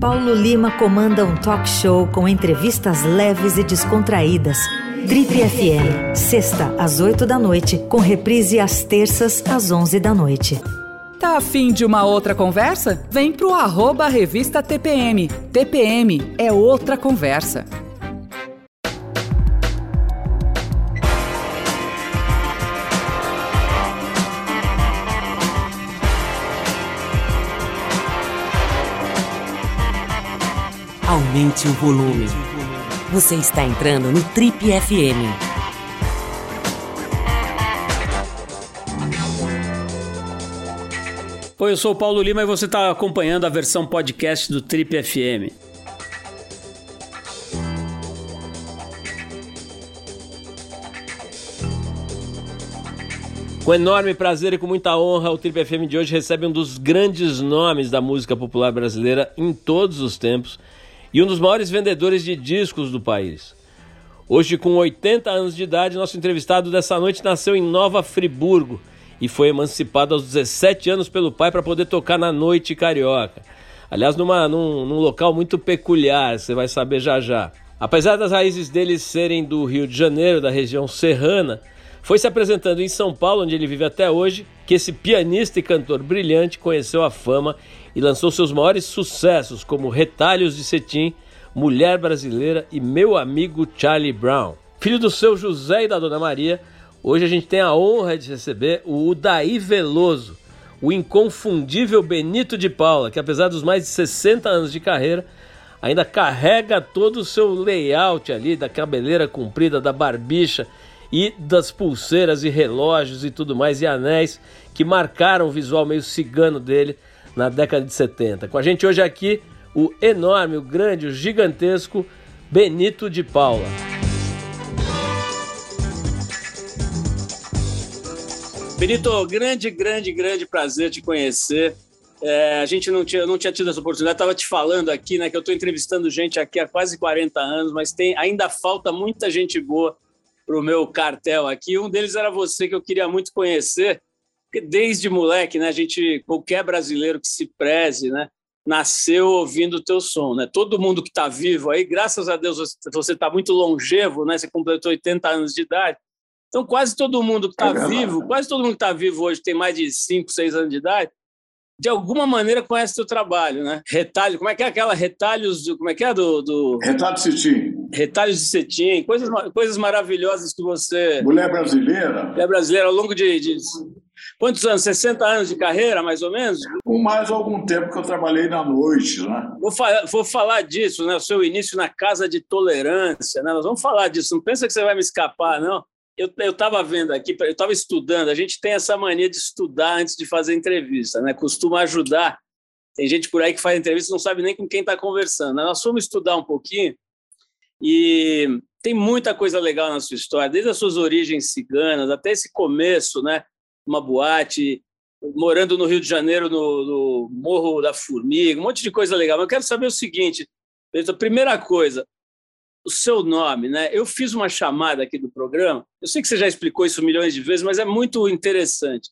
Paulo Lima comanda um talk show com entrevistas leves e descontraídas. Trip FM, sexta às oito da noite, com reprise às terças às onze da noite. Tá afim de uma outra conversa? Vem pro arroba revista TPM. TPM é outra conversa. Aumente o volume. Você está entrando no Trip FM. Oi, eu sou o Paulo Lima e você está acompanhando a versão podcast do Trip FM. Com enorme prazer e com muita honra, o Trip FM de hoje recebe um dos grandes nomes da música popular brasileira em todos os tempos e um dos maiores vendedores de discos do país. Hoje, com 80 anos de idade, nosso entrevistado dessa noite nasceu em Nova Friburgo e foi emancipado aos 17 anos pelo pai para poder tocar na noite carioca. Aliás, numa, num, num local muito peculiar, você vai saber já já. Apesar das raízes dele serem do Rio de Janeiro, da região serrana, foi se apresentando em São Paulo, onde ele vive até hoje, que esse pianista e cantor brilhante conheceu a fama e lançou seus maiores sucessos, como Retalhos de Cetim, Mulher Brasileira e Meu Amigo Charlie Brown. Filho do seu José e da Dona Maria, hoje a gente tem a honra de receber o Udaí Veloso, o inconfundível Benito de Paula, que apesar dos mais de 60 anos de carreira, ainda carrega todo o seu layout ali, da cabeleira comprida, da barbicha e das pulseiras e relógios e tudo mais, e anéis que marcaram o visual meio cigano dele na década de 70. Com a gente hoje aqui o enorme, o grande, o gigantesco Benito de Paula. Benito, grande, grande, grande prazer te conhecer. É, a gente não tinha, não tinha tido essa oportunidade, estava te falando aqui, né, que eu estou entrevistando gente aqui há quase 40 anos, mas tem ainda falta muita gente boa para o meu cartel aqui. Um deles era você, que eu queria muito conhecer, porque desde moleque, né, a gente, qualquer brasileiro que se preze, né, nasceu ouvindo o teu som, né? Todo mundo que está vivo aí, graças a Deus você está muito longevo, né? Você completou 80 anos de idade. Então, quase todo mundo que está é vivo, quase todo mundo que está vivo hoje tem mais de 5, 6 anos de idade, de alguma maneira conhece teu trabalho, né? Retalho, como é que é aquela retalhos, como é que é do... do... Retalho cetim. Retalhos de cetim, coisas, coisas maravilhosas que você... Mulher brasileira. Mulher brasileira, ao longo de, de Quantos anos? 60 anos de carreira, mais ou menos? Com mais algum tempo que eu trabalhei na noite, né? Vou, fa vou falar disso, né? O seu início na Casa de Tolerância, né? Nós vamos falar disso. Não pensa que você vai me escapar, não. Eu estava vendo aqui, eu estava estudando. A gente tem essa mania de estudar antes de fazer entrevista, né? Costuma ajudar. Tem gente por aí que faz entrevista e não sabe nem com quem está conversando. Né? Nós fomos estudar um pouquinho e tem muita coisa legal na sua história, desde as suas origens ciganas até esse começo, né? uma boate, morando no Rio de Janeiro, no, no, Morro da Formiga, um monte de coisa legal. Mas eu quero saber o seguinte: a primeira coisa, o seu nome, né? Eu fiz uma chamada aqui do programa. Eu sei que você já explicou isso milhões de vezes, mas é muito interessante.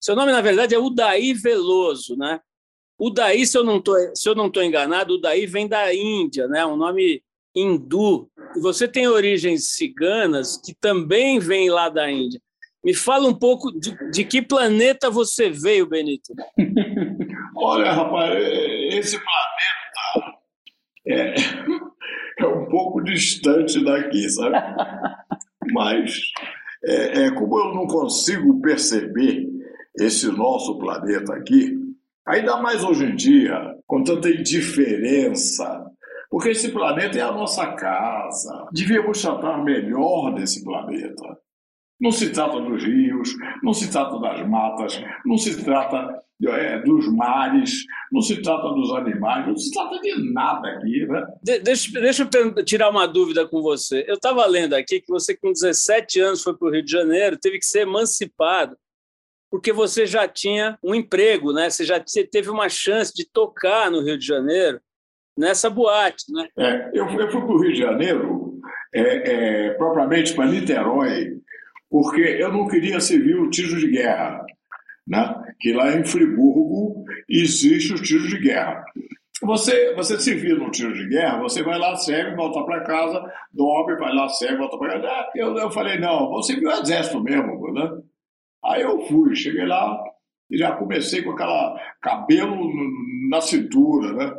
Seu nome, na verdade, é Udaí Veloso, né? Udaí, se eu não tô, se eu não estou enganado, Udaí vem da Índia, né? Um nome hindu. E você tem origens ciganas que também vêm lá da Índia. Me fala um pouco de, de que planeta você veio, Benito. Olha, rapaz, esse planeta é, é um pouco distante daqui, sabe? Mas é, é, como eu não consigo perceber esse nosso planeta aqui, ainda mais hoje em dia, com tanta indiferença, porque esse planeta é a nossa casa. Devíamos tratar melhor desse planeta. Não se trata dos rios, não se trata das matas, não se trata é, dos mares, não se trata dos animais, não se trata de nada aqui. Né? De, deixa, deixa eu tirar uma dúvida com você. Eu estava lendo aqui que você, com 17 anos, foi para o Rio de Janeiro, teve que ser emancipado, porque você já tinha um emprego, né? você já teve uma chance de tocar no Rio de Janeiro nessa boate. Né? É, eu, eu fui para o Rio de Janeiro, é, é, propriamente para Niterói porque eu não queria servir o tiro de guerra, né? que lá em Friburgo existe o tiro de guerra. Você, você se vira no tiro de guerra, você vai lá, serve, volta para casa, dorme, vai lá, serve, volta para casa. Eu, eu falei, não, você viu o exército mesmo, né? Aí eu fui, cheguei lá e já comecei com aquela cabelo na cintura, né?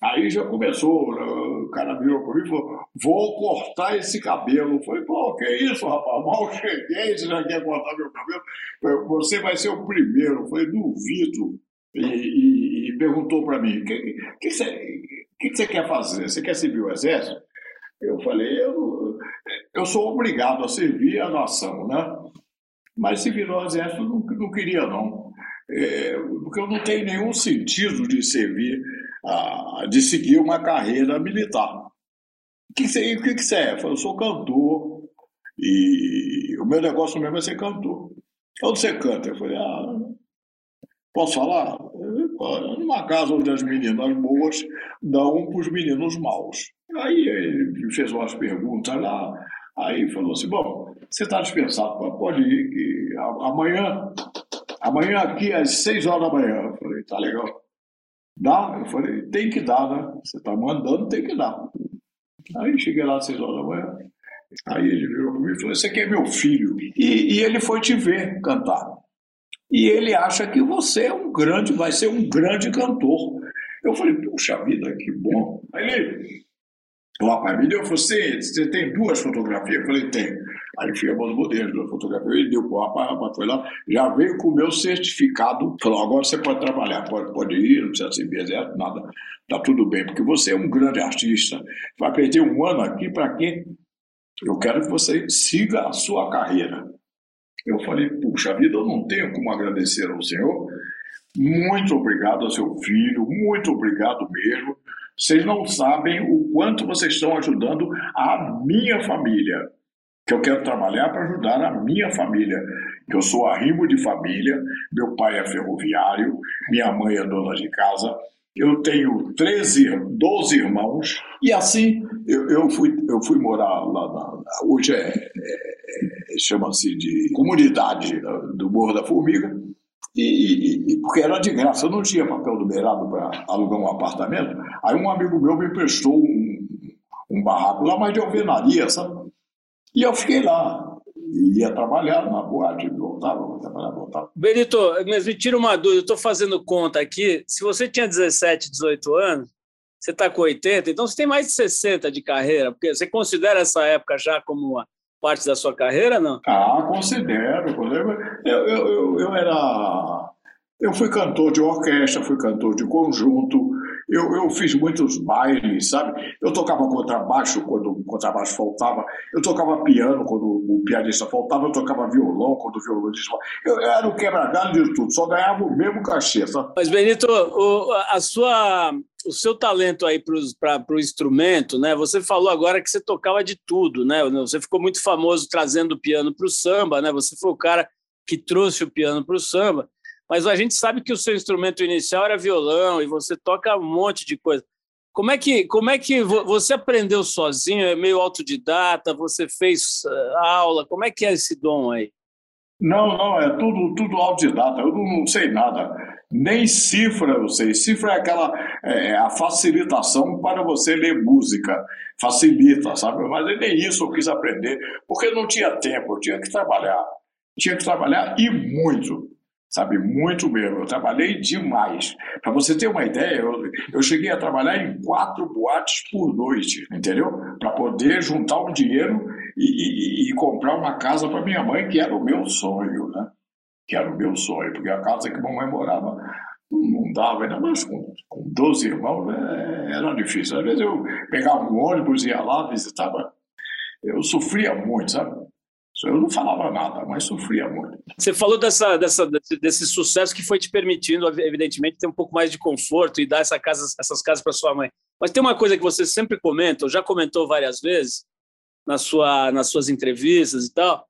Aí já começou, né? o cara virou para mim e falou, vou cortar esse cabelo. Eu falei, pô, que isso, rapaz? Mal cheguei, você já quer cortar meu cabelo? Você vai ser o primeiro. Eu falei, duvido. E, e, e perguntou para mim, o que, que, você, que você quer fazer? Você quer servir o exército? Eu falei, eu, eu sou obrigado a servir a nação, né? Mas se virou exército, não, não queria não. É, porque eu não tenho nenhum sentido de servir, a, de seguir uma carreira militar. O que, você, o que, você é? Eu, falei, eu sou cantor e o meu negócio mesmo é ser cantor. Onde você canta? Eu falei, ah, posso falar? Numa casa onde as meninas boas dão para os meninos maus. Aí ele fez umas perguntas lá, aí falou assim, bom, você está dispensado, pode ir, que amanhã, amanhã aqui às seis horas da manhã. Eu falei, tá legal. Dá? Eu falei, tem que dar, né? Você está mandando, tem que dar. Aí cheguei lá às seis horas da manhã. Aí ele virou mim e falou: Esse aqui é meu filho. E, e, ele foi te ver cantar. E ele acha que você é um grande, vai ser um grande cantor. Eu falei: Puxa vida, que bom. Aí ele, o rapaz me deu, você, você tem duas fotografias? Eu falei, tem. Aí fica no modelo, duas fotografias. Ele deu para o rapaz, foi lá, já veio com o meu certificado. Falou, agora você pode trabalhar, pode, pode ir, não precisa ser exército, nada. Tá tudo bem, porque você é um grande artista. Vai perder um ano aqui para quê? Eu quero que você siga a sua carreira. Eu falei, puxa vida, eu não tenho como agradecer ao senhor. Muito obrigado ao seu filho, muito obrigado mesmo. Vocês não sabem o quanto vocês estão ajudando a minha família. Que eu quero trabalhar para ajudar a minha família. Que eu sou arrimo de família, meu pai é ferroviário, minha mãe é dona de casa. Eu tenho 13, 12 irmãos, e assim eu, eu, fui, eu fui morar lá na. Hoje é, é, é chama-se de comunidade do Morro da Formiga, e, e, porque era de graça, eu não tinha papel do beirado para alugar um apartamento. Aí um amigo meu me emprestou um, um barraco lá, mas de alvenaria, sabe? E eu fiquei lá, ia trabalhar na boate, voltava, trabalhar, voltava. Benito, mas me tira uma dúvida, eu estou fazendo conta aqui. Se você tinha 17, 18 anos, você está com 80, então você tem mais de 60 de carreira, porque você considera essa época já como uma parte da sua carreira, não? Ah, considero. considero. Eu, eu, eu, eu era. Eu fui cantor de orquestra, fui cantor de conjunto, eu, eu fiz muitos bailes, sabe? Eu tocava contrabaixo quando o contrabaixo faltava, eu tocava piano quando o pianista faltava, eu tocava violão quando o violonista Eu era o quebra-galho de tudo, só ganhava o mesmo cachê, sabe? Mas, Benito, o, a sua, o seu talento aí para o instrumento, né? Você falou agora que você tocava de tudo, né? Você ficou muito famoso trazendo o piano para o samba, né? Você foi o cara que trouxe o piano para o samba mas a gente sabe que o seu instrumento inicial era violão e você toca um monte de coisa. Como é que, como é que você aprendeu sozinho? É meio autodidata? Você fez eh, aula? Como é que é esse dom aí? Não, não, é tudo, tudo autodidata. Eu não sei nada. Nem cifra eu sei. Cifra é aquela é, a facilitação para você ler música. Facilita, sabe? Mas nem isso eu quis aprender, porque não tinha tempo, eu tinha que trabalhar. Tinha que trabalhar e muito sabe? Muito mesmo. Eu trabalhei demais. Para você ter uma ideia, eu, eu cheguei a trabalhar em quatro boates por noite, entendeu? Para poder juntar um dinheiro e, e, e comprar uma casa para minha mãe, que era o meu sonho, né? Que era o meu sonho, porque a casa que mamãe morava não dava, ainda mais com, com 12 irmãos, é, era difícil. Às vezes eu pegava um ônibus, ia lá, visitava. Eu sofria muito, sabe? Eu não falava nada, mas sofria muito. Você falou dessa, dessa, desse sucesso que foi te permitindo, evidentemente, ter um pouco mais de conforto e dar essa casa, essas casas para sua mãe. Mas tem uma coisa que você sempre comenta, ou já comentou várias vezes, na sua, nas suas entrevistas e tal,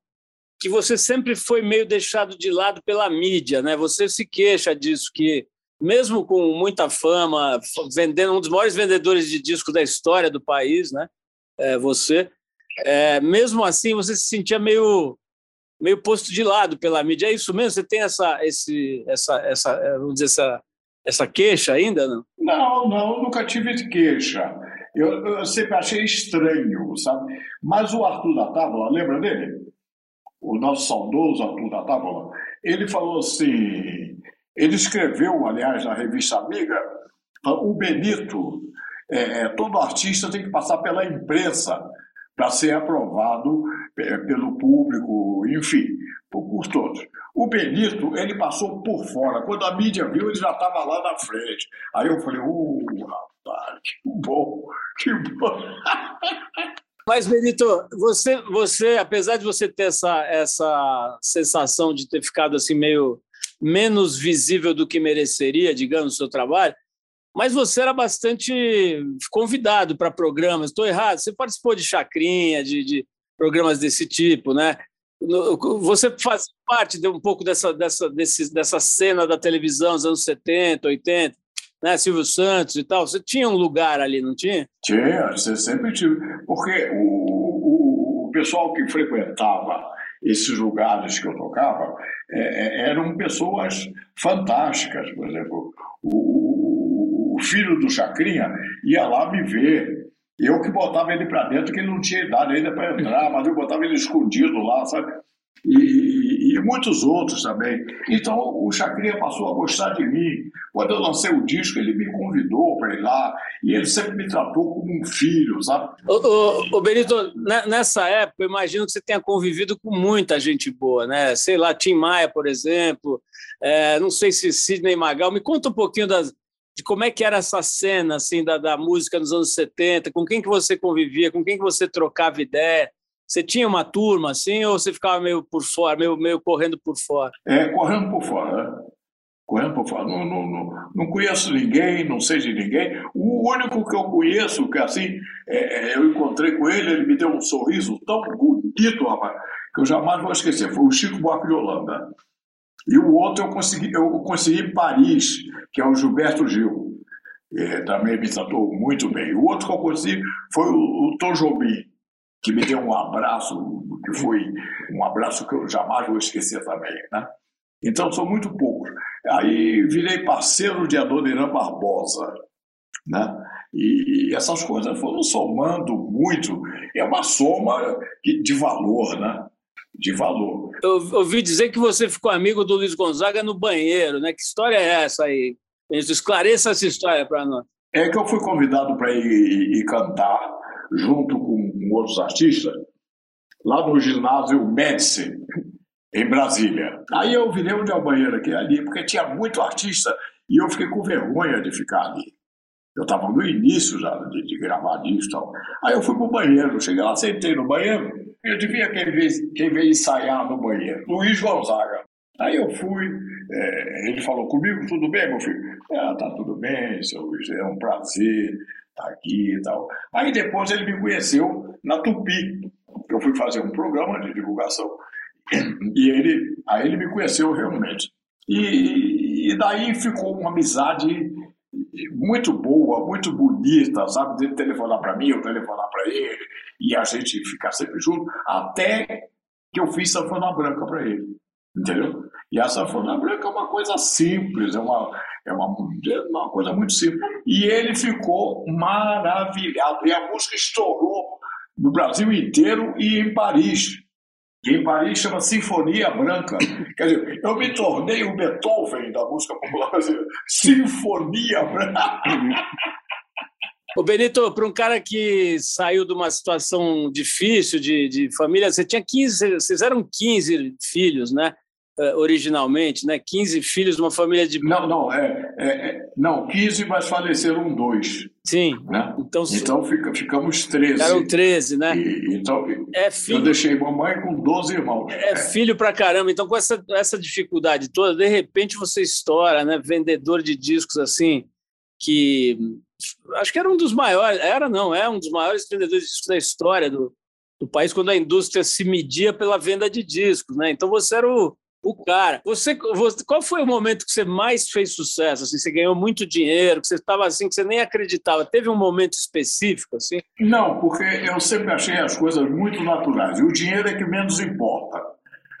que você sempre foi meio deixado de lado pela mídia, né? Você se queixa disso, que mesmo com muita fama, vendendo um dos maiores vendedores de discos da história do país, né? É, você é, mesmo assim você se sentia meio meio posto de lado pela mídia. É isso mesmo? Você tem essa esse essa essa vamos dizer essa essa queixa ainda? Não, não, não nunca tive queixa. Eu, eu, sempre achei estranho, sabe? Mas o Arthur da Távola, lembra dele? O nosso saudoso Arthur da Távola, ele falou assim, ele escreveu, aliás, na revista Amiga, o Benito, é, é, todo artista tem que passar pela imprensa para ser aprovado é, pelo público, enfim, por, todos. O Benito, ele passou por fora. Quando a mídia viu, ele já estava lá na frente. Aí eu falei, uh, rapaz, que bom, que bom. Mas, Benito, você, você, apesar de você ter essa, essa sensação de ter ficado assim meio menos visível do que mereceria, digamos, no seu trabalho, mas você era bastante convidado para programas. Estou errado? Você participou de chacrinha, de, de, programas desse tipo, né? Você faz parte de um pouco dessa, dessa, desse, dessa cena da televisão dos anos 70, 80, né? Silvio Santos e tal. Você tinha um lugar ali, não tinha? Tinha, você sempre tive. Porque o, o, o pessoal que frequentava esses lugares que eu tocava é, é, eram pessoas fantásticas. Por exemplo, o, o, filho do Chacrinha ia lá me ver. Eu que botava ele para dentro, que ele não tinha idade ainda para entrar, mas eu botava ele escondido lá, sabe? E, e, muitos outros também. Então o Chacrinha passou a gostar de mim. Quando eu lancei o disco, ele me convidou para ir lá e ele sempre me tratou como um filho, sabe? Ô, ô, ô, Benito, nessa época, eu imagino que você tenha convivido com muita gente boa, né? Sei lá, Tim Maia, por exemplo, é, não sei se Sidney Magal. Me conta um pouquinho das, de como é que era essa cena assim da, da música nos anos 70, com quem que você convivia, com quem que você trocava ideia. Você tinha uma turma assim ou você ficava meio por fora, meio, meio correndo por fora? É, correndo por fora. Né? Correndo por fora. Não, não, não, não, conheço ninguém, não sei de ninguém. O único que eu conheço, que assim, é, é, eu encontrei com ele, ele me deu um sorriso tão bonito, rapaz, que eu jamais vou esquecer. Foi o Chico Buarque de Holanda. E o outro eu consegui, eu consegui Paris, que é o Gilberto Gil. É, também me tratou muito bem. O outro que eu consegui foi o, o Tom Jobim que me deu um abraço, que foi um abraço que eu jamais vou esquecer também, né? Então, são muito poucos. Aí virei parceiro de Adoniran Barbosa, né? E essas coisas foram somando muito. É uma soma de valor, né? De valor. Eu ouvi dizer que você ficou amigo do Luiz Gonzaga no banheiro, né? Que história é essa aí? Esclareça essa história para nós. É que eu fui convidado para ir, ir, ir cantar junto com outros artistas, lá no ginásio Médici, em Brasília. Aí eu virei onde é o banheiro aqui ali, porque tinha muito artista e eu fiquei com vergonha de ficar ali. Eu estava no início já de, de gravar disco e tal. Aí eu fui pro banheiro, cheguei lá, sentei no banheiro, eu devia quem veio, quem veio ensaiar no banheiro? Luiz Gonzaga. Aí eu fui, é, ele falou comigo, tudo bem, meu filho? Ah, tá tudo bem, seu Luiz, é um prazer tá aqui e tal. Aí depois ele me conheceu na Tupi, eu fui fazer um programa de divulgação. E ele, aí ele me conheceu realmente. E, e daí ficou uma amizade muito boa, muito bonita, sabe? De telefonar para mim, eu telefonar para ele, e a gente ficar sempre junto, até que eu fiz sanfona branca para ele, entendeu? E a sanfona branca é uma coisa simples, é uma, é uma, é uma coisa muito simples. E ele ficou maravilhado. E a música estourou no Brasil inteiro e em Paris. Que em Paris chama Sinfonia Branca. Quer dizer, eu me tornei o Beethoven da música popular brasileira. Sinfonia Branca. Ô Benito, para um cara que saiu de uma situação difícil de, de família, você tinha 15, vocês eram 15 filhos, né? Uh, originalmente, né? 15 filhos de uma família de. Não, não, é, é, é, não 15, mas faleceram dois. Sim. Né? Então, então fica, ficamos 13. Eram 13, né? E, então, é filho, eu deixei mamãe com 12 irmãos. É filho pra caramba. Então, com essa, essa dificuldade toda, de repente você estoura, né? Vendedor de discos assim, que acho que era um dos maiores, era não, é um dos maiores vendedores de discos da história do, do país, quando a indústria se media pela venda de discos, né? Então você era o, o cara. Você, você, qual foi o momento que você mais fez sucesso? Assim, você ganhou muito dinheiro, que você estava assim, que você nem acreditava. Teve um momento específico assim? Não, porque eu sempre achei as coisas muito naturais. E o dinheiro é que menos importa.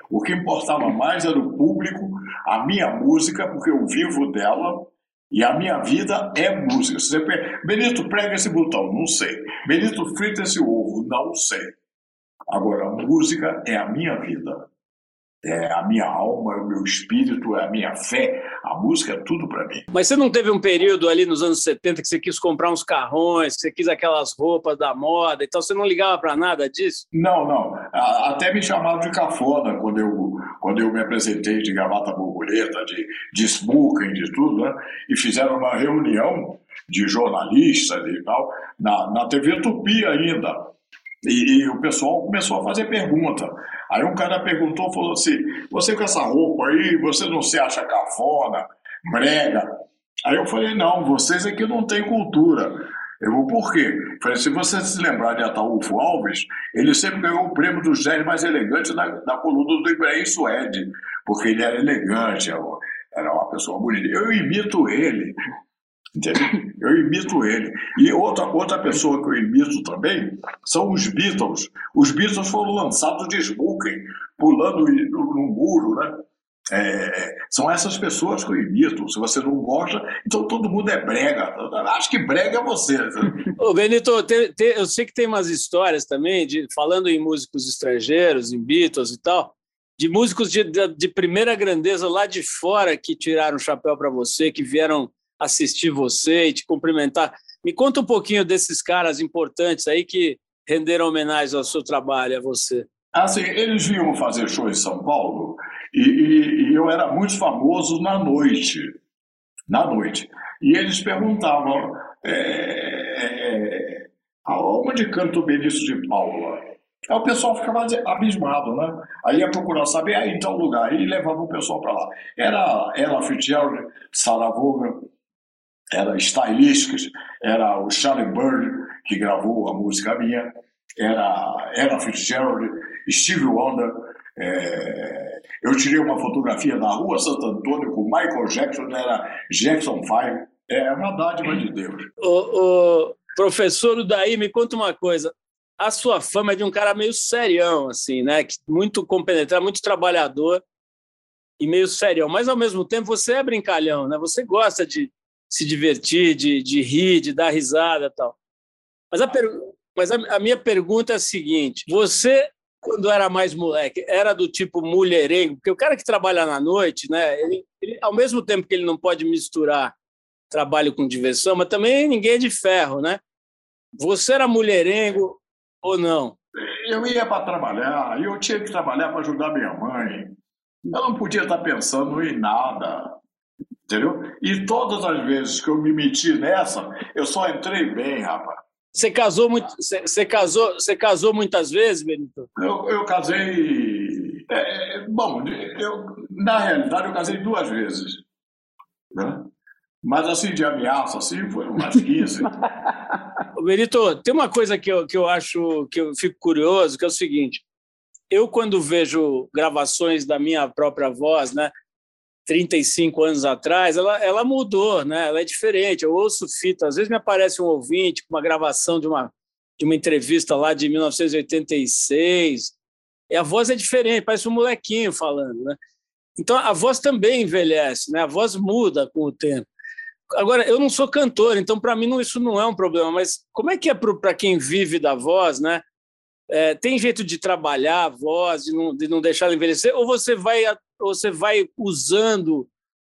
O que importava mais era o público, a minha música, porque eu vivo dela E a minha vida é música. Você Benito, prega esse botão, não sei. Benito, frita esse ovo, não sei. Agora, música é a minha vida é a minha alma, é o meu espírito, é a minha fé. A música é tudo para mim. Mas você não teve um período ali nos anos 70 que você quis comprar uns carrões, que você quis aquelas roupas da moda, então você não ligava para nada disso? Não, não. Até me chamaram de cafona quando eu, quando eu me apresentei de gravata borboleta, de, de smoking, de tudo, né? E fizeram uma reunião de jornalistas e tal, na, na TV Tupi ainda. E, e, o pessoal começou a fazer pergunta. Aí um cara perguntou, falou assim: Você com essa roupa aí, você não se acha cafona, brega? Aí eu falei: Não, vocês aqui não têm cultura. Eu vou por quê? Falei: Se você se lembrar de Ataúfo Alves, ele sempre ganhou o prêmio do gênio mais elegante da, da coluna do Ibrahim Suede, porque ele era elegante, era uma pessoa bonita. Eu imito ele. Eu imito ele. E outra, outra pessoa que eu imito também são os Beatles. Os Beatles foram lançados de smoking, pulando no muro, né? É, são essas pessoas que eu imito. Se você não gosta, então todo mundo é brega. Acho que brega é você. Ô, Benito, te, te, eu sei que tem umas histórias também, de, falando em músicos estrangeiros, em Beatles e tal, de músicos de, de, de primeira grandeza lá de fora que tiraram o chapéu para você, que vieram assistir você e te cumprimentar. Me conta um pouquinho desses caras importantes aí que renderam homenagem ao seu trabalho, a você. Assim, eles vinham fazer show em São Paulo e, e, e eu era muito famoso na noite. Na noite. E eles perguntavam é, é, aonde canta o Benício de Paula? Aí o pessoal ficava abismado, né? Aí ia procurar saber, aí ah, tal lugar, e levava o pessoal para lá. Era ela Fitzgerald, Sarah Vaughan, era Stylistics, era o Charlie Bird, que gravou a música minha, era Ella Fitzgerald, Steve Wonder. É... eu tirei uma fotografia na rua Santo Antônio com Michael Jackson, era Jackson 5. É uma dádiva de Deus. O, o professor daí me conta uma coisa. A sua fama é de um cara meio serião, assim, né? Muito compenetrado, muito trabalhador e meio serião. Mas, ao mesmo tempo, você é brincalhão, né? Você gosta de, se divertir, de, de rir, de dar risada tal. Mas, a, per... Mas a, a minha pergunta é a seguinte: você, quando era mais moleque, era do tipo mulherengo? Porque o cara que trabalha na noite, né, ele, ele, ao mesmo tempo que ele não pode misturar trabalho com diversão, mas também ninguém é de ferro, né? Você era mulherengo ou não? Eu ia para trabalhar, eu tinha que trabalhar para ajudar minha mãe. Eu não podia estar pensando em nada. Entendeu? E todas as vezes que eu me meti nessa, eu só entrei bem, rapaz. Você casou muito, você, casou, você casou muitas vezes, Benito? Eu, eu casei. É, é, bom, eu, na realidade eu casei duas vezes. Né? Mas assim, de ameaça, assim, foi umas 15. Benito, tem uma coisa que eu, que eu acho que eu fico curioso, que é o seguinte. Eu, quando vejo gravações da minha própria voz, né? 35 anos atrás, ela, ela mudou, né? ela é diferente. Eu ouço fita, às vezes me aparece um ouvinte com uma gravação de uma, de uma entrevista lá de 1986, e a voz é diferente, parece um molequinho falando. Né? Então a voz também envelhece, né? a voz muda com o tempo. Agora, eu não sou cantor, então para mim não, isso não é um problema, mas como é que é para quem vive da voz, né? É, tem jeito de trabalhar a voz, de não, de não deixar ela envelhecer, ou você vai você vai usando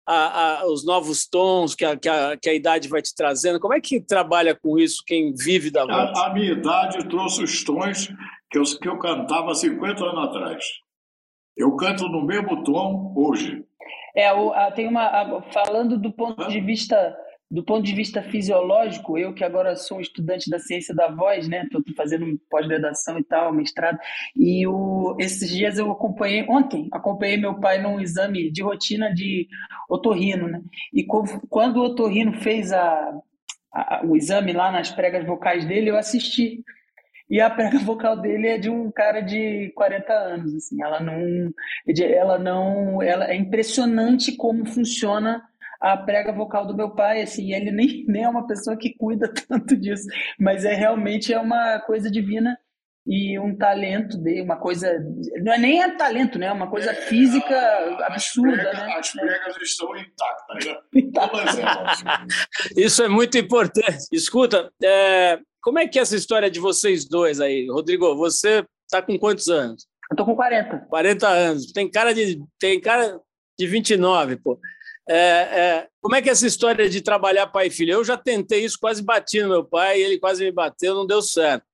a, a, os novos tons que a, que, que a, idade vai te trazendo? Como é que trabalha com isso quem vive da voz? A, minha idade trouxe os tons que eu, que eu cantava 50 anos atrás. Eu canto no mesmo tom hoje. É, o, tem uma. falando do ponto de vista do ponto de vista fisiológico, eu que agora sou estudante da ciência da voz, né? Estou fazendo pós-graduação e tal, mestrado. E o, esses dias eu acompanhei, ontem, acompanhei meu pai num exame de rotina de otorrino, né? E quando o otorrino fez a, a, o exame lá nas pregas vocais dele, eu assisti. E a prega vocal dele é de um cara de 40 anos, assim. Ela não, ela não, ela é impressionante como funciona a prega vocal do meu pai, assim, ele nem, nem é uma pessoa que cuida tanto disso, mas é realmente é uma coisa divina e um talento de uma coisa não é nem é talento né é uma coisa é, física absurda as pregas, né as pregas é. estão intactas né? isso é muito importante. Escuta é, como é que é essa história de vocês dois aí? Rodrigo você está com quantos anos? Eu tô com 40 40 anos. Tem cara de tem cara de 29 pô é, é, como é que é essa história de trabalhar pai e filho? Eu já tentei isso, quase bati no meu pai, ele quase me bateu, não deu certo.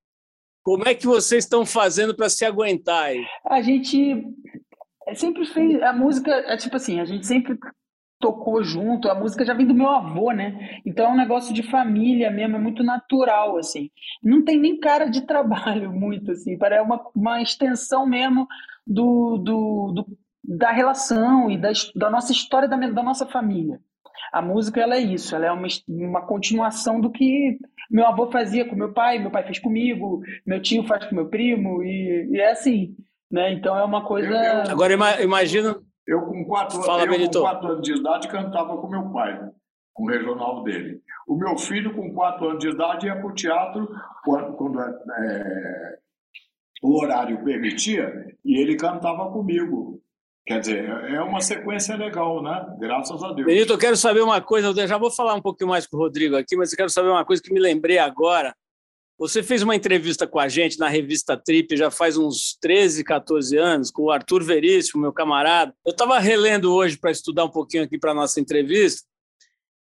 Como é que vocês estão fazendo para se aguentar aí? A gente sempre fez. A música é tipo assim, a gente sempre tocou junto, a música já vem do meu avô, né? Então é um negócio de família mesmo, é muito natural, assim. Não tem nem cara de trabalho muito, assim, parece uma, uma extensão mesmo do, do, do da relação e da, da nossa história da, da nossa família. A música ela é isso, ela é uma, uma continuação do que meu avô fazia com meu pai, meu pai fez comigo, meu tio faz com meu primo, e, e é assim. Né? Então é uma coisa. Eu, Agora imagina. Eu com quatro, Fala, eu, com quatro anos de idade cantava com meu pai, com o regional dele. O meu filho, com quatro anos de idade, ia para o teatro quando, quando é, o horário permitia, e ele cantava comigo. Quer dizer, é uma sequência legal, né? Graças a Deus. Benito, eu quero saber uma coisa, eu já vou falar um pouquinho mais com o Rodrigo aqui, mas eu quero saber uma coisa que me lembrei agora. Você fez uma entrevista com a gente na revista Trip já faz uns 13, 14 anos, com o Arthur Veríssimo, meu camarada. Eu estava relendo hoje para estudar um pouquinho aqui para a nossa entrevista,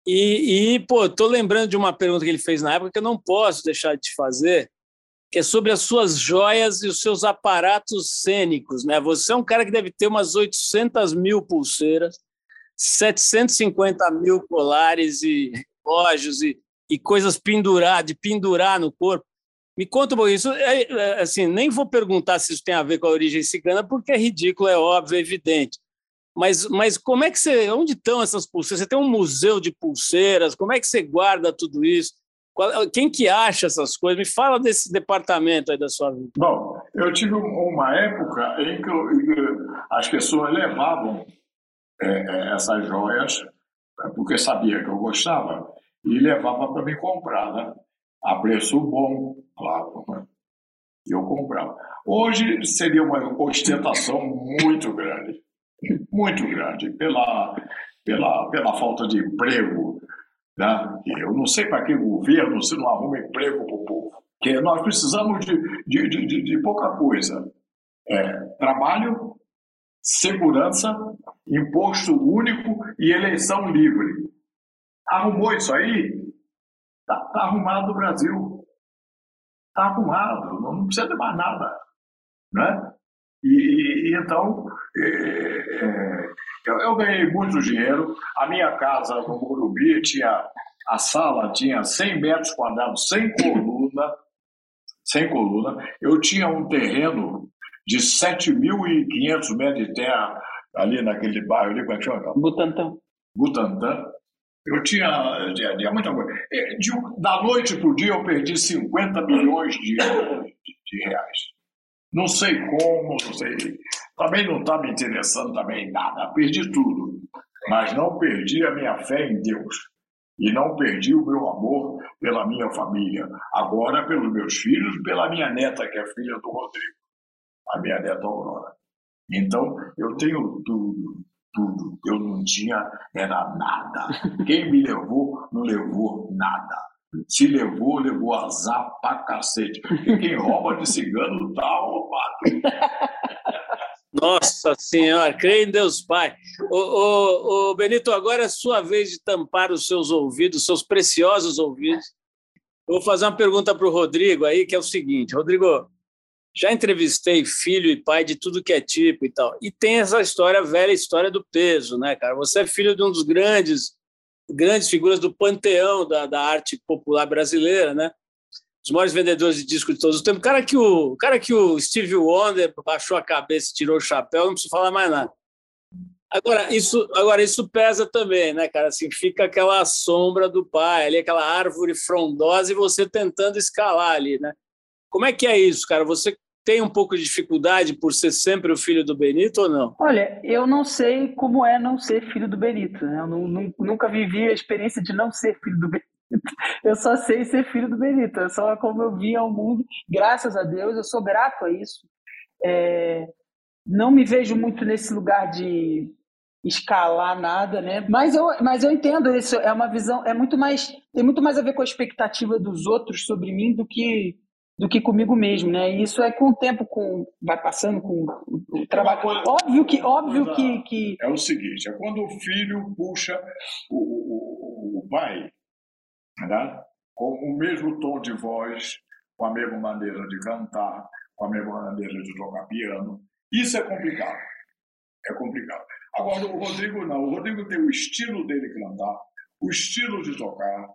e, e, pô, tô lembrando de uma pergunta que ele fez na época que eu não posso deixar de te fazer, é sobre as suas joias e os seus aparatos cênicos. Né? Você é um cara que deve ter umas 800 mil pulseiras, 750 mil colares e relógios e, e coisas pendurar, de pendurar no corpo. Me conta um pouquinho, isso é, é, assim, nem vou perguntar se isso tem a ver com a origem cigana, porque é ridículo, é óbvio, é evidente. Mas, mas como é que você, onde estão essas pulseiras? Você tem um museu de pulseiras, como é que você guarda tudo isso? Quem que acha essas coisas? Me fala desse departamento aí da sua vida. Bom, eu tive uma época em que, as pessoas levavam é, é, essas joias, é, porque sabia que eu gostava, e levava para me comprar, né? A preço bom, claro. Né? Eu comprava. Hoje seria uma ostentação muito grande, muito grande, pela, pela, pela falta de emprego, né? Eu não sei para que governo se não arruma emprego para o povo. Que nós precisamos de, de, de, de pouca coisa. É, trabalho, segurança, imposto único e eleição livre. Arrumou isso aí? Está tá arrumado o Brasil. Está arrumado, não precisa de mais nada. Né? E, e então, é, é, eu, eu, ganhei muito dinheiro. A minha casa no Morumbi tinha. A sala tinha 100 metros quadrados, sem coluna. Sem coluna. Eu tinha um terreno de 7.500 metros de terra ali naquele bairro ali, como é que chama? Butantã. Butantã. Eu tinha, tinha, tinha muita coisa. De, da noite para o dia eu perdi 50 milhões de, de, de reais. Não sei como, não sei. Também não está me interessando também nada. Perdi tudo. Mas não perdi a minha fé em Deus. E não perdi o meu amor pela minha família. Agora pelos meus filhos pela minha neta, que é filha do Rodrigo. A minha neta Aurora. Então, eu tenho tudo, tudo. Eu não tinha, era nada. Quem me levou, não levou nada. Se levou, levou azar pra cacete. E quem rouba de cigano tá roubado. Nossa Senhora, creio em Deus Pai. Ô, ô, ô, Benito, agora é sua vez de tampar os seus ouvidos, seus preciosos ouvidos. Eu vou fazer uma pergunta para o Rodrigo aí, que é o seguinte: Rodrigo, já entrevistei filho e pai de tudo que é tipo e tal. E tem essa história, velha história do peso, né, cara? Você é filho de um dos grandes grandes figuras do panteão da, da arte popular brasileira, né? Os maiores vendedores de discos de todos os tempos. O cara que o, cara que o Steve Wonder baixou a cabeça e tirou o chapéu, não preciso falar mais nada. Agora isso, agora, isso pesa também, né, cara? Assim, fica aquela sombra do pai, ali, aquela árvore frondosa e você tentando escalar ali, né? Como é que é isso, cara? Você tem um pouco de dificuldade por ser sempre o filho do Benito ou não? Olha, eu não sei como é não ser filho do Benito. Né? Eu não, nunca vivi a experiência de não ser filho do Benito. eu só sei ser filho do Benito, é só como eu vim ao mundo. Graças a Deus, eu sou grato a isso. É, não me vejo muito nesse lugar de escalar nada, né? Mas eu, mas eu entendo isso. É uma visão, é muito mais, tem muito mais a ver com a expectativa dos outros sobre mim do que do que comigo mesmo, né? E isso é com o tempo, com vai passando com o trabalho. Óbvio que, óbvio que, que é o seguinte, é quando o filho puxa o, o, o pai, né? com o mesmo tom de voz, com a mesma maneira de cantar, com a mesma maneira de tocar piano. Isso é complicado. É complicado. Agora, o Rodrigo não. O Rodrigo tem o estilo dele cantar, o estilo de tocar,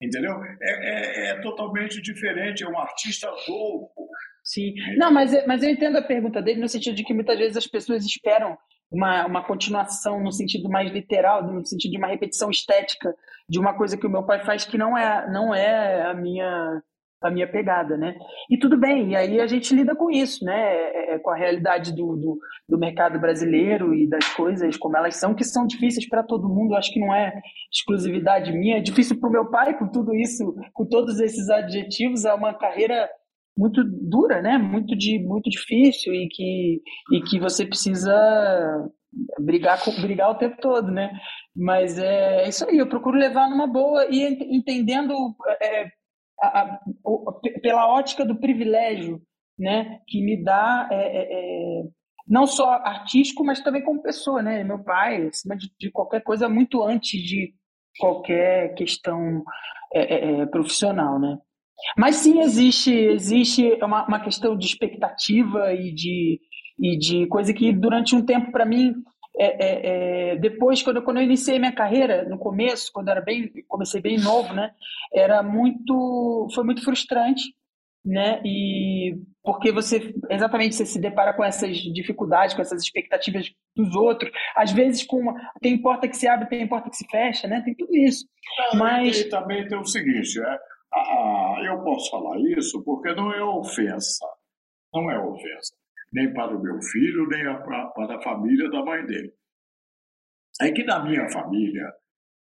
entendeu? É, é, é totalmente diferente, é um artista louco. Sim. Não, mas, mas eu entendo a pergunta dele no sentido de que muitas vezes as pessoas esperam uma, uma continuação no sentido mais literal, no sentido de uma repetição estética de uma coisa que o meu pai faz que não é, não é a minha a minha pegada, né? E tudo bem, e aí a gente lida com isso, né? É, é, com a realidade do, do, do, mercado brasileiro e das coisas como elas são, que são difíceis para todo mundo. Acho que não é exclusividade minha, é difícil para o meu pai com tudo isso, com todos esses adjetivos. É uma carreira muito dura, né? Muito de muito difícil e que e que você precisa brigar brigar o tempo todo, né? Mas é isso aí. Eu procuro levar numa boa e entendendo é, a, a, pela ótica do privilégio, né, que me dá é, é, é, não só artístico, mas também como pessoa, né? Meu pai, acima de, de qualquer coisa, muito antes de qualquer questão é, é, é, profissional, né? Mas sim existe existe uma, uma questão de expectativa e de e de coisa que durante um tempo para mim é, é, é, depois, quando, quando eu iniciei minha carreira, no começo, quando era bem, comecei bem novo, né, era muito, foi muito frustrante, né, e porque você, exatamente, você se depara com essas dificuldades, com essas expectativas dos outros, às vezes com, uma, tem porta que se abre, tem porta que se fecha, né, tem tudo isso. Mas... E também tem o seguinte, é, a, eu posso falar isso porque não é ofensa, não é ofensa nem para o meu filho, nem para a família da mãe dele. É que na minha família,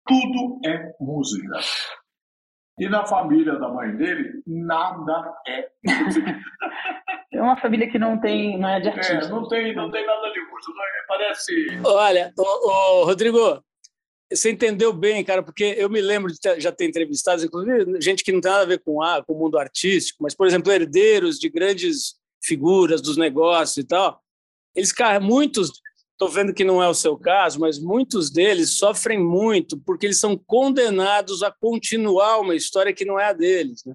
tudo é música. E na família da mãe dele, nada é música. É uma família que não tem, não é de artista. É, não tem, não tem nada de música. É, parece. Olha, ô, ô, Rodrigo, você entendeu bem, cara, porque eu me lembro de ter, já ter entrevistado, inclusive, gente que não tem nada a ver com, a, com o mundo artístico, mas, por exemplo, herdeiros de grandes figuras dos negócios e tal, eles, muitos, estou vendo que não é o seu caso, mas muitos deles sofrem muito porque eles são condenados a continuar uma história que não é a deles. Né?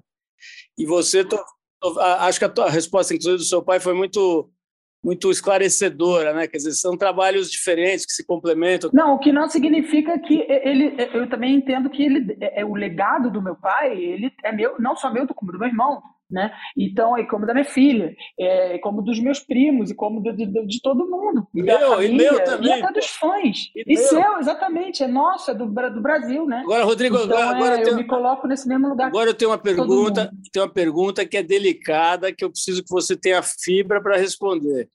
E você, tô, tô, acho que a, tua, resposta, inclusive, do seu pai foi muito muito esclarecedora, né? Quer dizer, são trabalhos diferentes que se complementam. Não, o que não significa que ele, eu também entendo que ele, é, é o legado do meu pai, ele é meu, não só meu, como do meu irmão né? Então, é como da minha filha, é como dos meus primos, e como de, de, de todo mundo. E meu, família, e meu também. E até dos fãs. E, e seu, exatamente, é nosso, é do, do Brasil, né? Agora, Rodrigo, então, agora é, eu, tenho... eu, me coloco nesse mesmo lugar. Agora eu tenho uma pergunta, tenho uma pergunta que é delicada, que eu preciso que você tenha fibra para responder.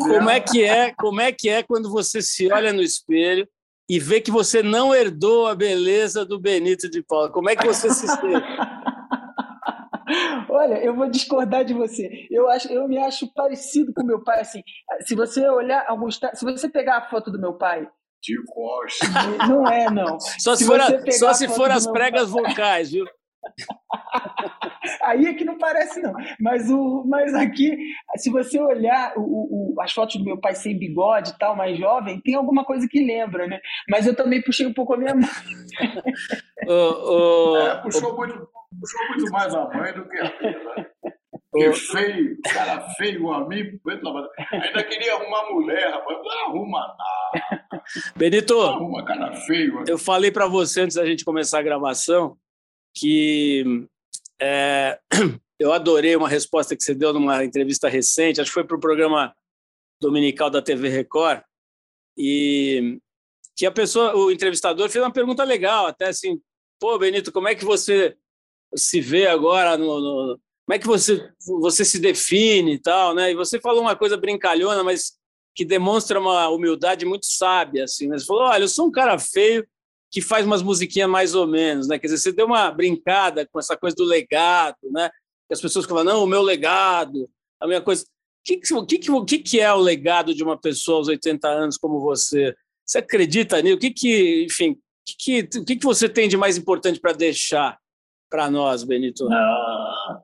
Como é que é, como é que é quando você se olha no espelho e vê que você não herdou a beleza do Benito de Paula? Como é que você se sente? Olha, eu vou discordar de você. Eu acho, eu me acho parecido com meu pai. Assim, se você olhar alguns, se você pegar a foto do meu pai, de costas, não é não. Só se, se for, a, só se for as pregas pai... vocais, viu? Aí é que não parece, não. Mas, o, mas aqui, se você olhar o, o, as fotos do meu pai sem bigode e tal, mais jovem, tem alguma coisa que lembra, né? Mas eu também puxei um pouco a minha mãe. é, puxou, muito, puxou muito mais a mãe do que a filha, né? Que feio, cara feio a mim, ainda queria arrumar mulher, rapaz. Não arruma nada. Benito, não arruma cara feio. Eu falei para você antes da gente começar a gravação que é, eu adorei uma resposta que você deu numa entrevista recente, acho que foi para o programa dominical da TV Record, e que a pessoa, o entrevistador fez uma pergunta legal, até assim, pô, Benito, como é que você se vê agora no, no como é que você você se define e tal, né? E você falou uma coisa brincalhona, mas que demonstra uma humildade muito sábia, assim. Né? Você falou, olha, eu sou um cara feio que faz umas musiquinhas mais ou menos, né? Quer dizer, você deu uma brincada com essa coisa do legado, né? Que as pessoas falam, não, o meu legado, a minha coisa. O que, que, que, que é o legado de uma pessoa aos 80 anos como você? Você acredita nisso? O que, que enfim, que, que, o que, que você tem de mais importante para deixar para nós, Benito? Ah,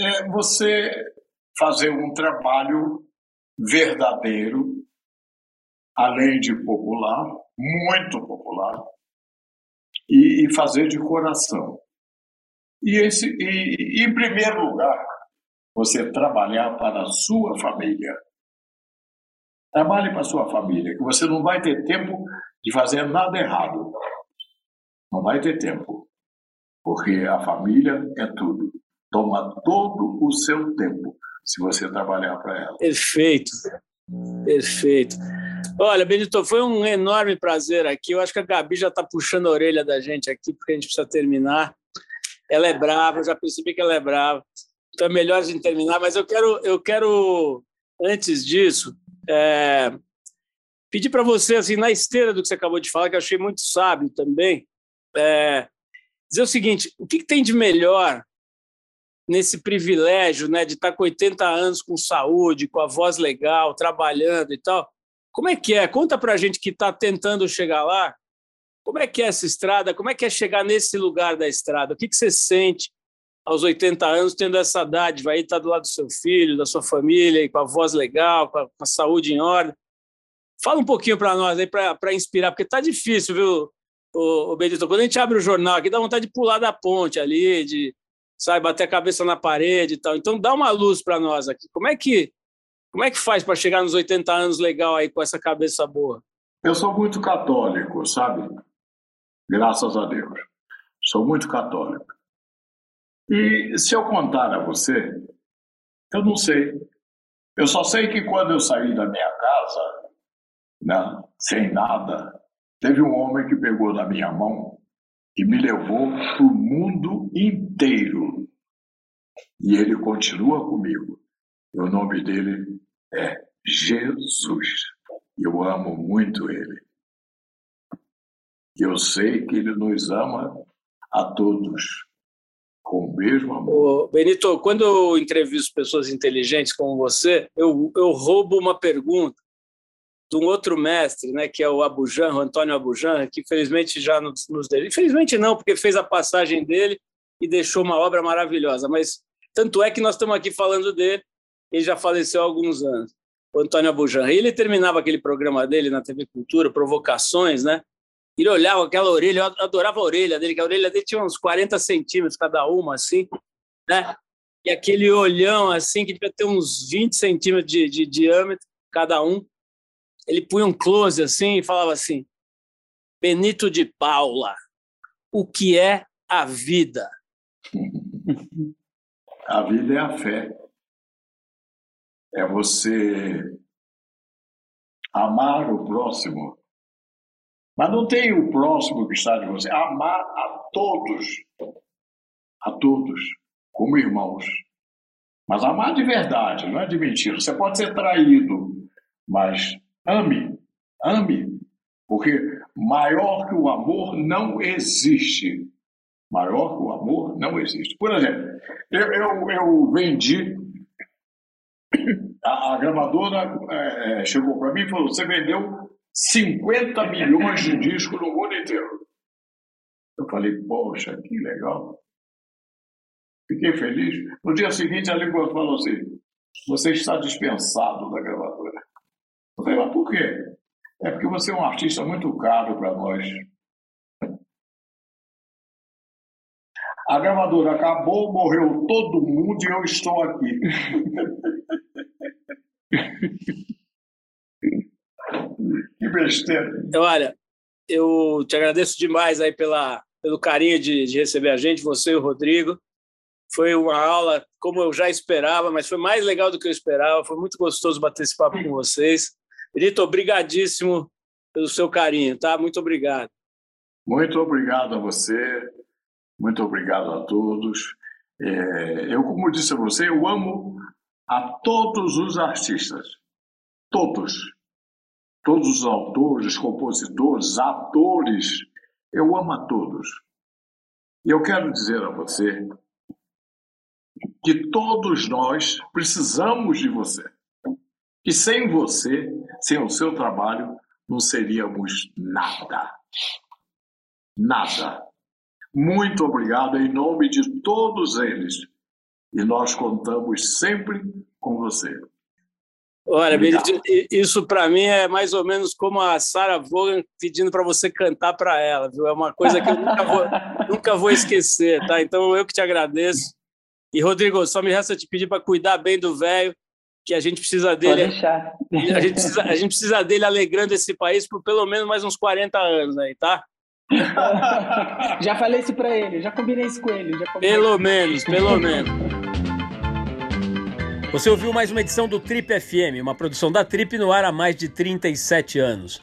é você fazer um trabalho verdadeiro, além de popular, muito popular, e, e fazer de coração. E, esse, e, em primeiro lugar, você trabalhar para a sua família. Trabalhe para a sua família, que você não vai ter tempo de fazer nada errado. Não vai ter tempo. Porque a família é tudo. Toma todo o seu tempo se você trabalhar para ela. Perfeito. Perfeito. Olha, Benito, foi um enorme prazer aqui. Eu acho que a Gabi já está puxando a orelha da gente aqui, porque a gente precisa terminar. Ela é brava, eu já percebi que ela é brava. Então é melhor a gente terminar, mas eu quero, eu quero antes disso, é, pedir para você, assim, na esteira do que você acabou de falar, que eu achei muito sábio também, é, dizer o seguinte: o que, que tem de melhor nesse privilégio né, de estar com 80 anos com saúde, com a voz legal, trabalhando e tal? Como é que é? Conta para a gente que está tentando chegar lá. Como é que é essa estrada? Como é que é chegar nesse lugar da estrada? O que, que você sente aos 80 anos tendo essa dádiva aí, estar tá do lado do seu filho, da sua família, com a voz legal, com a, com a saúde em ordem? Fala um pouquinho para nós aí, para inspirar, porque tá difícil, viu, o, o Benedito? Quando a gente abre o jornal aqui, dá vontade de pular da ponte ali, de sabe, bater a cabeça na parede e tal. Então, dá uma luz para nós aqui. Como é que como é que faz para chegar nos 80 anos legal aí com essa cabeça boa? Eu sou muito católico, sabe? Graças a Deus. Sou muito católico. E se eu contar a você, eu não sei. Eu só sei que quando eu saí da minha casa, né, sem nada, teve um homem que pegou na minha mão e me levou para o mundo inteiro. E ele continua comigo. E o nome dele é Jesus. Eu amo muito Ele. Eu sei que Ele nos ama a todos com o mesmo amor. Ô, Benito, quando eu entrevisto pessoas inteligentes como você, eu, eu roubo uma pergunta de um outro mestre, né, que é o Abujan, o Antônio Abujan, que infelizmente já nos, nos. Infelizmente não, porque fez a passagem dele e deixou uma obra maravilhosa, mas tanto é que nós estamos aqui falando dele ele já faleceu há alguns anos, o Antônio Abujan. Ele terminava aquele programa dele na TV Cultura, Provocações, né? Ele olhava aquela orelha, eu adorava a orelha dele, que a orelha dele tinha uns 40 centímetros cada uma, assim, né? E aquele olhão, assim, que devia ter uns 20 centímetros de, de diâmetro cada um. Ele punha um close, assim, e falava assim, Benito de Paula, o que é a vida? A vida é a fé é você amar o próximo. Mas não tem o próximo que está de você. Amar a todos. A todos. Como irmãos. Mas amar de verdade, não é de mentira. Você pode ser traído, mas ame. Ame. Porque maior que o amor não existe. Maior que o amor não existe. Por exemplo, eu, eu, eu vendi a, a gravadora é, é chegou para mim e falou: você vendeu 50 milhões de discos no mundo inteiro. Eu falei, poxa, que legal. Fiquei feliz. No dia seguinte, a língua falou assim: você está dispensado da gravadora. Eu falei, mas por quê? É porque você é um artista muito caro para nós. A gravadora acabou, morreu todo mundo e eu estou aqui. que besteira. Então, olha, eu te agradeço demais aí pela, pelo carinho de, de receber a gente, você e o Rodrigo. Foi uma aula como eu já esperava, mas foi mais legal do que eu esperava. Foi muito gostoso bater esse papo com vocês. Benito, obrigadíssimo pelo seu carinho, tá? Muito obrigado. Muito obrigado a você, muito obrigado a todos. É, eu, como disse a você, eu amo a todos os artistas. Todos. Todos os autores, compositores, atores Eu amo a todos. E eu quero dizer a você que todos nós precisamos de você. E sem você, sem o seu trabalho, não seríamos nada. Nada. Muito obrigado em nome de todos eles. E nós contamos sempre com você. Olha, Benedito, isso para mim é mais ou menos como a Sarah Vaughan pedindo para você cantar para ela, viu? É uma coisa que eu nunca vou, nunca vou esquecer, tá? Então eu que te agradeço. E Rodrigo, só me resta te pedir para cuidar bem do velho, que a gente precisa dele. Pode deixar. A gente precisa, a gente precisa dele alegrando esse país por pelo menos mais uns 40 anos aí, tá? já falei isso para ele, já combinei isso com ele. pelo menos, pelo menos. Você ouviu mais uma edição do Trip FM, uma produção da Trip no ar há mais de 37 anos.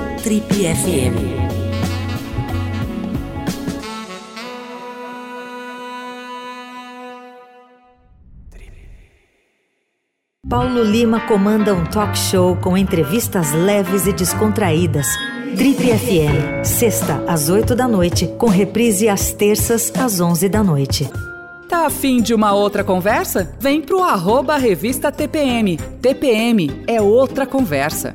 Trip FM. Paulo Lima comanda um talk show com entrevistas leves e descontraídas. Trip FM, sexta às oito da noite, com reprise às terças às onze da noite. Tá afim de uma outra conversa? Vem pro arroba revista TPM. TPM é outra conversa.